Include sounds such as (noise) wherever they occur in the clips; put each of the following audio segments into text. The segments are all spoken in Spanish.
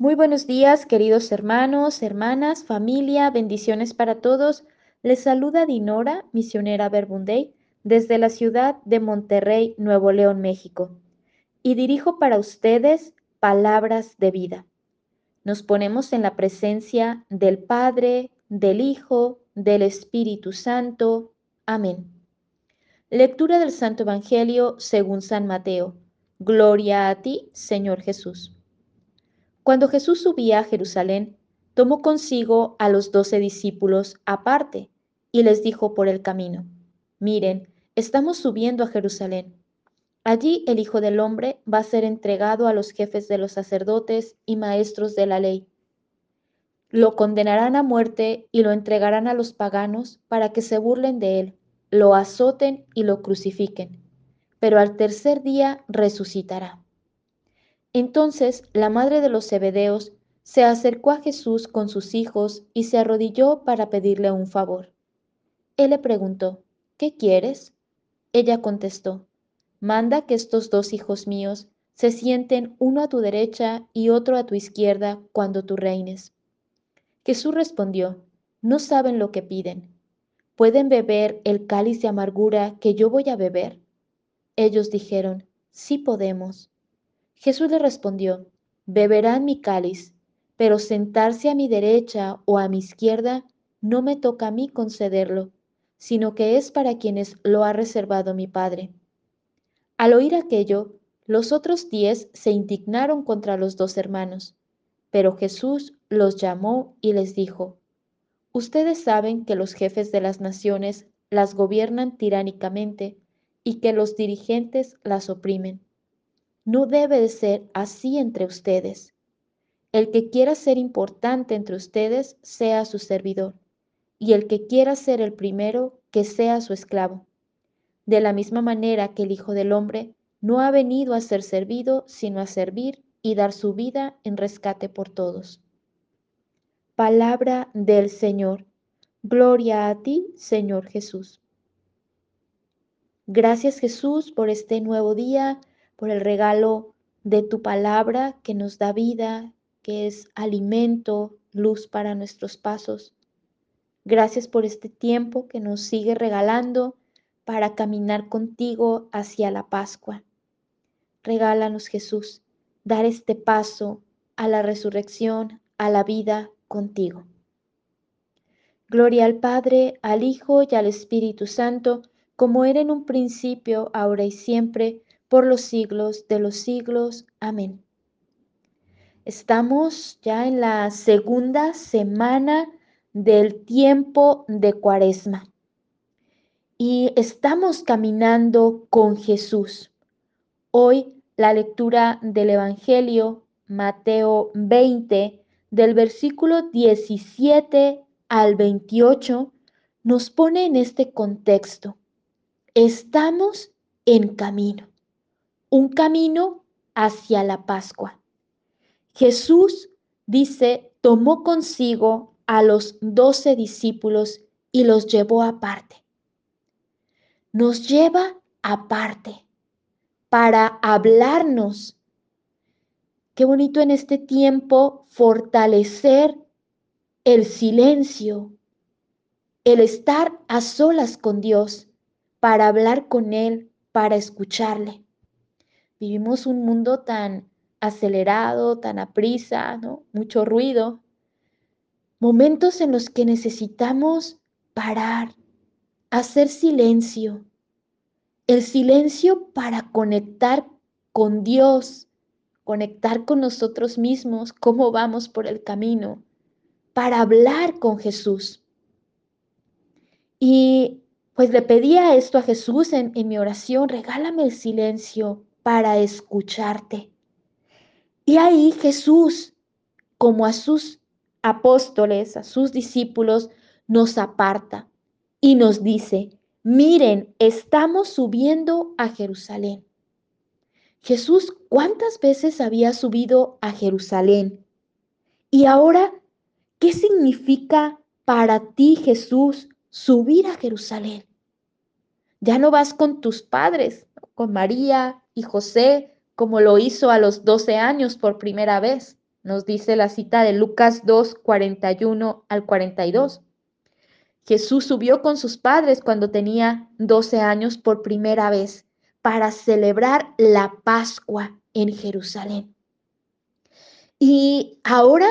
Muy buenos días, queridos hermanos, hermanas, familia, bendiciones para todos. Les saluda Dinora, misionera Verbunday, desde la ciudad de Monterrey, Nuevo León, México. Y dirijo para ustedes palabras de vida. Nos ponemos en la presencia del Padre, del Hijo, del Espíritu Santo. Amén. Lectura del Santo Evangelio según San Mateo. Gloria a ti, Señor Jesús. Cuando Jesús subía a Jerusalén, tomó consigo a los doce discípulos aparte y les dijo por el camino, miren, estamos subiendo a Jerusalén. Allí el Hijo del Hombre va a ser entregado a los jefes de los sacerdotes y maestros de la ley. Lo condenarán a muerte y lo entregarán a los paganos para que se burlen de él, lo azoten y lo crucifiquen, pero al tercer día resucitará. Entonces la madre de los Zebedeos se acercó a Jesús con sus hijos y se arrodilló para pedirle un favor. Él le preguntó, ¿qué quieres? Ella contestó, manda que estos dos hijos míos se sienten uno a tu derecha y otro a tu izquierda cuando tú reines. Jesús respondió, no saben lo que piden. ¿Pueden beber el cáliz de amargura que yo voy a beber? Ellos dijeron, sí podemos. Jesús le respondió, beberán mi cáliz, pero sentarse a mi derecha o a mi izquierda no me toca a mí concederlo, sino que es para quienes lo ha reservado mi Padre. Al oír aquello, los otros diez se indignaron contra los dos hermanos, pero Jesús los llamó y les dijo, Ustedes saben que los jefes de las naciones las gobiernan tiránicamente y que los dirigentes las oprimen no debe de ser así entre ustedes. El que quiera ser importante entre ustedes sea su servidor, y el que quiera ser el primero, que sea su esclavo. De la misma manera que el Hijo del Hombre no ha venido a ser servido, sino a servir y dar su vida en rescate por todos. Palabra del Señor. Gloria a ti, Señor Jesús. Gracias Jesús por este nuevo día por el regalo de tu palabra que nos da vida, que es alimento, luz para nuestros pasos. Gracias por este tiempo que nos sigue regalando para caminar contigo hacia la Pascua. Regálanos, Jesús, dar este paso a la resurrección, a la vida contigo. Gloria al Padre, al Hijo y al Espíritu Santo, como era en un principio, ahora y siempre, por los siglos de los siglos. Amén. Estamos ya en la segunda semana del tiempo de Cuaresma y estamos caminando con Jesús. Hoy la lectura del Evangelio, Mateo 20, del versículo 17 al 28, nos pone en este contexto. Estamos en camino un camino hacia la Pascua. Jesús dice, tomó consigo a los doce discípulos y los llevó aparte. Nos lleva aparte para hablarnos. Qué bonito en este tiempo fortalecer el silencio, el estar a solas con Dios para hablar con Él, para escucharle. Vivimos un mundo tan acelerado, tan aprisa, ¿no? Mucho ruido. Momentos en los que necesitamos parar, hacer silencio. El silencio para conectar con Dios, conectar con nosotros mismos, cómo vamos por el camino, para hablar con Jesús. Y pues le pedía esto a Jesús en, en mi oración, regálame el silencio para escucharte. Y ahí Jesús, como a sus apóstoles, a sus discípulos, nos aparta y nos dice, miren, estamos subiendo a Jerusalén. Jesús, ¿cuántas veces había subido a Jerusalén? Y ahora, ¿qué significa para ti, Jesús, subir a Jerusalén? Ya no vas con tus padres, con María, y José, como lo hizo a los 12 años por primera vez. Nos dice la cita de Lucas 2, 41 al 42. Jesús subió con sus padres cuando tenía 12 años por primera vez para celebrar la Pascua en Jerusalén. Y ahora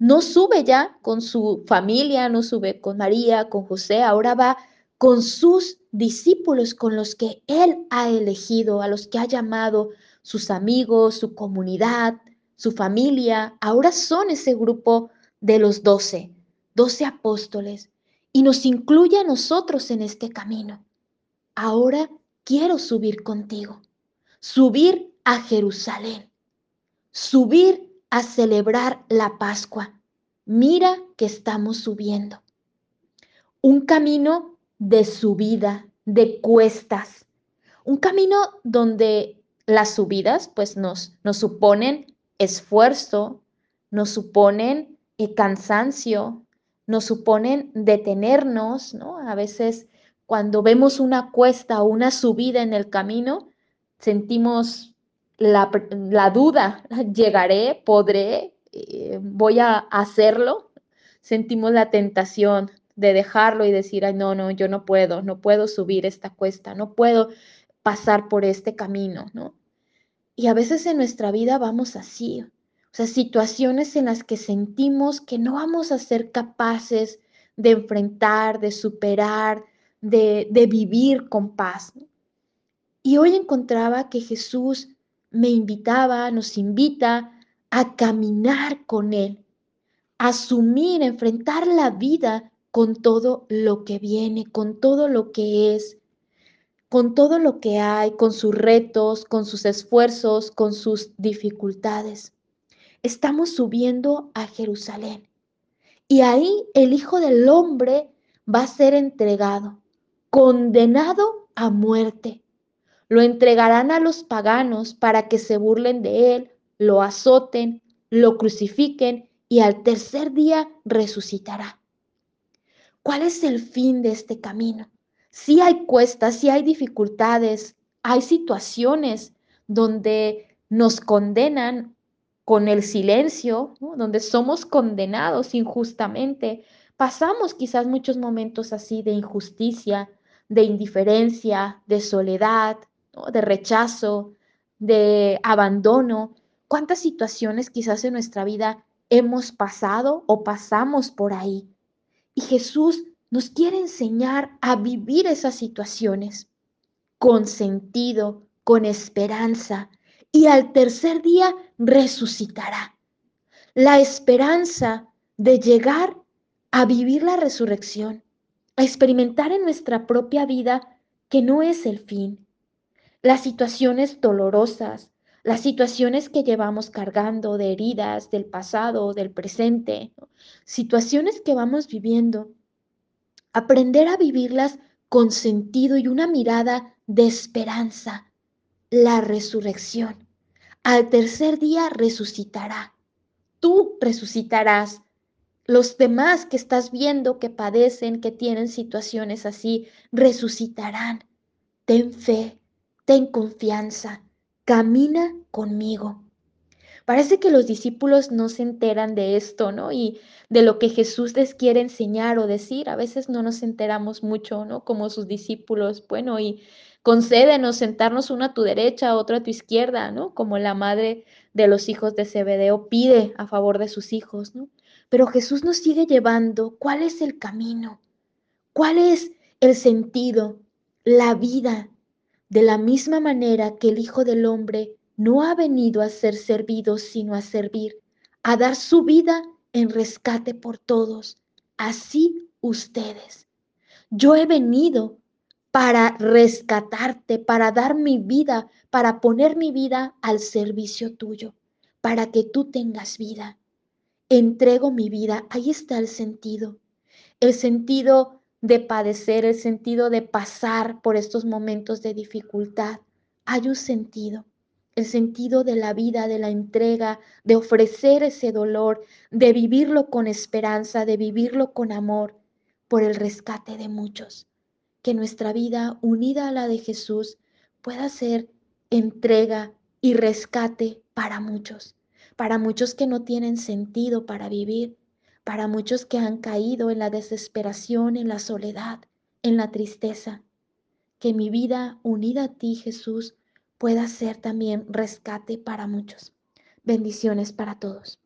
no sube ya con su familia, no sube con María, con José, ahora va con sus discípulos, con los que Él ha elegido, a los que ha llamado sus amigos, su comunidad, su familia. Ahora son ese grupo de los doce, doce apóstoles, y nos incluye a nosotros en este camino. Ahora quiero subir contigo, subir a Jerusalén, subir a celebrar la Pascua. Mira que estamos subiendo. Un camino de subida, de cuestas. Un camino donde las subidas pues nos, nos suponen esfuerzo, nos suponen eh, cansancio, nos suponen detenernos, ¿no? A veces cuando vemos una cuesta o una subida en el camino, sentimos la, duda, (laughs) llegaré, podré, eh, voy a hacerlo, sentimos la tentación de dejarlo y decir, ay, no, no, yo no puedo, no puedo subir esta cuesta, no puedo pasar por este camino, ¿no? Y a veces en nuestra vida vamos así, o sea, situaciones en las que sentimos que no vamos a ser capaces de enfrentar, de superar, de, de vivir con paz. Y hoy encontraba que Jesús me invitaba, nos invita a caminar con Él, a asumir, enfrentar la vida con todo lo que viene, con todo lo que es, con todo lo que hay, con sus retos, con sus esfuerzos, con sus dificultades. Estamos subiendo a Jerusalén y ahí el Hijo del Hombre va a ser entregado, condenado a muerte lo entregarán a los paganos para que se burlen de él, lo azoten, lo crucifiquen y al tercer día resucitará. ¿Cuál es el fin de este camino? Si hay cuestas, si hay dificultades, hay situaciones donde nos condenan con el silencio, donde somos condenados injustamente. Pasamos quizás muchos momentos así de injusticia, de indiferencia, de soledad, de rechazo, de abandono. ¿Cuántas situaciones quizás en nuestra vida hemos pasado o pasamos por ahí? Y Jesús nos quiere enseñar a vivir esas situaciones con sentido, con esperanza, y al tercer día resucitará. La esperanza de llegar a vivir la resurrección, a experimentar en nuestra propia vida que no es el fin, las situaciones dolorosas, las situaciones que llevamos cargando de heridas del pasado, del presente, situaciones que vamos viviendo, aprender a vivirlas con sentido y una mirada de esperanza, la resurrección. Al tercer día resucitará. Tú resucitarás. Los demás que estás viendo que padecen, que tienen situaciones así, resucitarán. Ten fe, ten confianza, camina conmigo. Parece que los discípulos no se enteran de esto, ¿no? Y de lo que Jesús les quiere enseñar o decir. A veces no nos enteramos mucho, ¿no? Como sus discípulos. Bueno, y concédenos sentarnos uno a tu derecha, otro a tu izquierda, ¿no? Como la madre de los hijos de Zebedeo pide a favor de sus hijos, ¿no? Pero Jesús nos sigue llevando. ¿Cuál es el camino? ¿Cuál es el sentido? La vida de la misma manera que el Hijo del Hombre no ha venido a ser servido, sino a servir, a dar su vida en rescate por todos, así ustedes. Yo he venido para rescatarte, para dar mi vida, para poner mi vida al servicio tuyo, para que tú tengas vida. Entrego mi vida, ahí está el sentido. El sentido de padecer, el sentido de pasar por estos momentos de dificultad. Hay un sentido, el sentido de la vida, de la entrega, de ofrecer ese dolor, de vivirlo con esperanza, de vivirlo con amor por el rescate de muchos. Que nuestra vida unida a la de Jesús pueda ser entrega y rescate para muchos, para muchos que no tienen sentido para vivir, para muchos que han caído en la desesperación, en la soledad, en la tristeza. Que mi vida unida a ti, Jesús, pueda ser también rescate para muchos. Bendiciones para todos.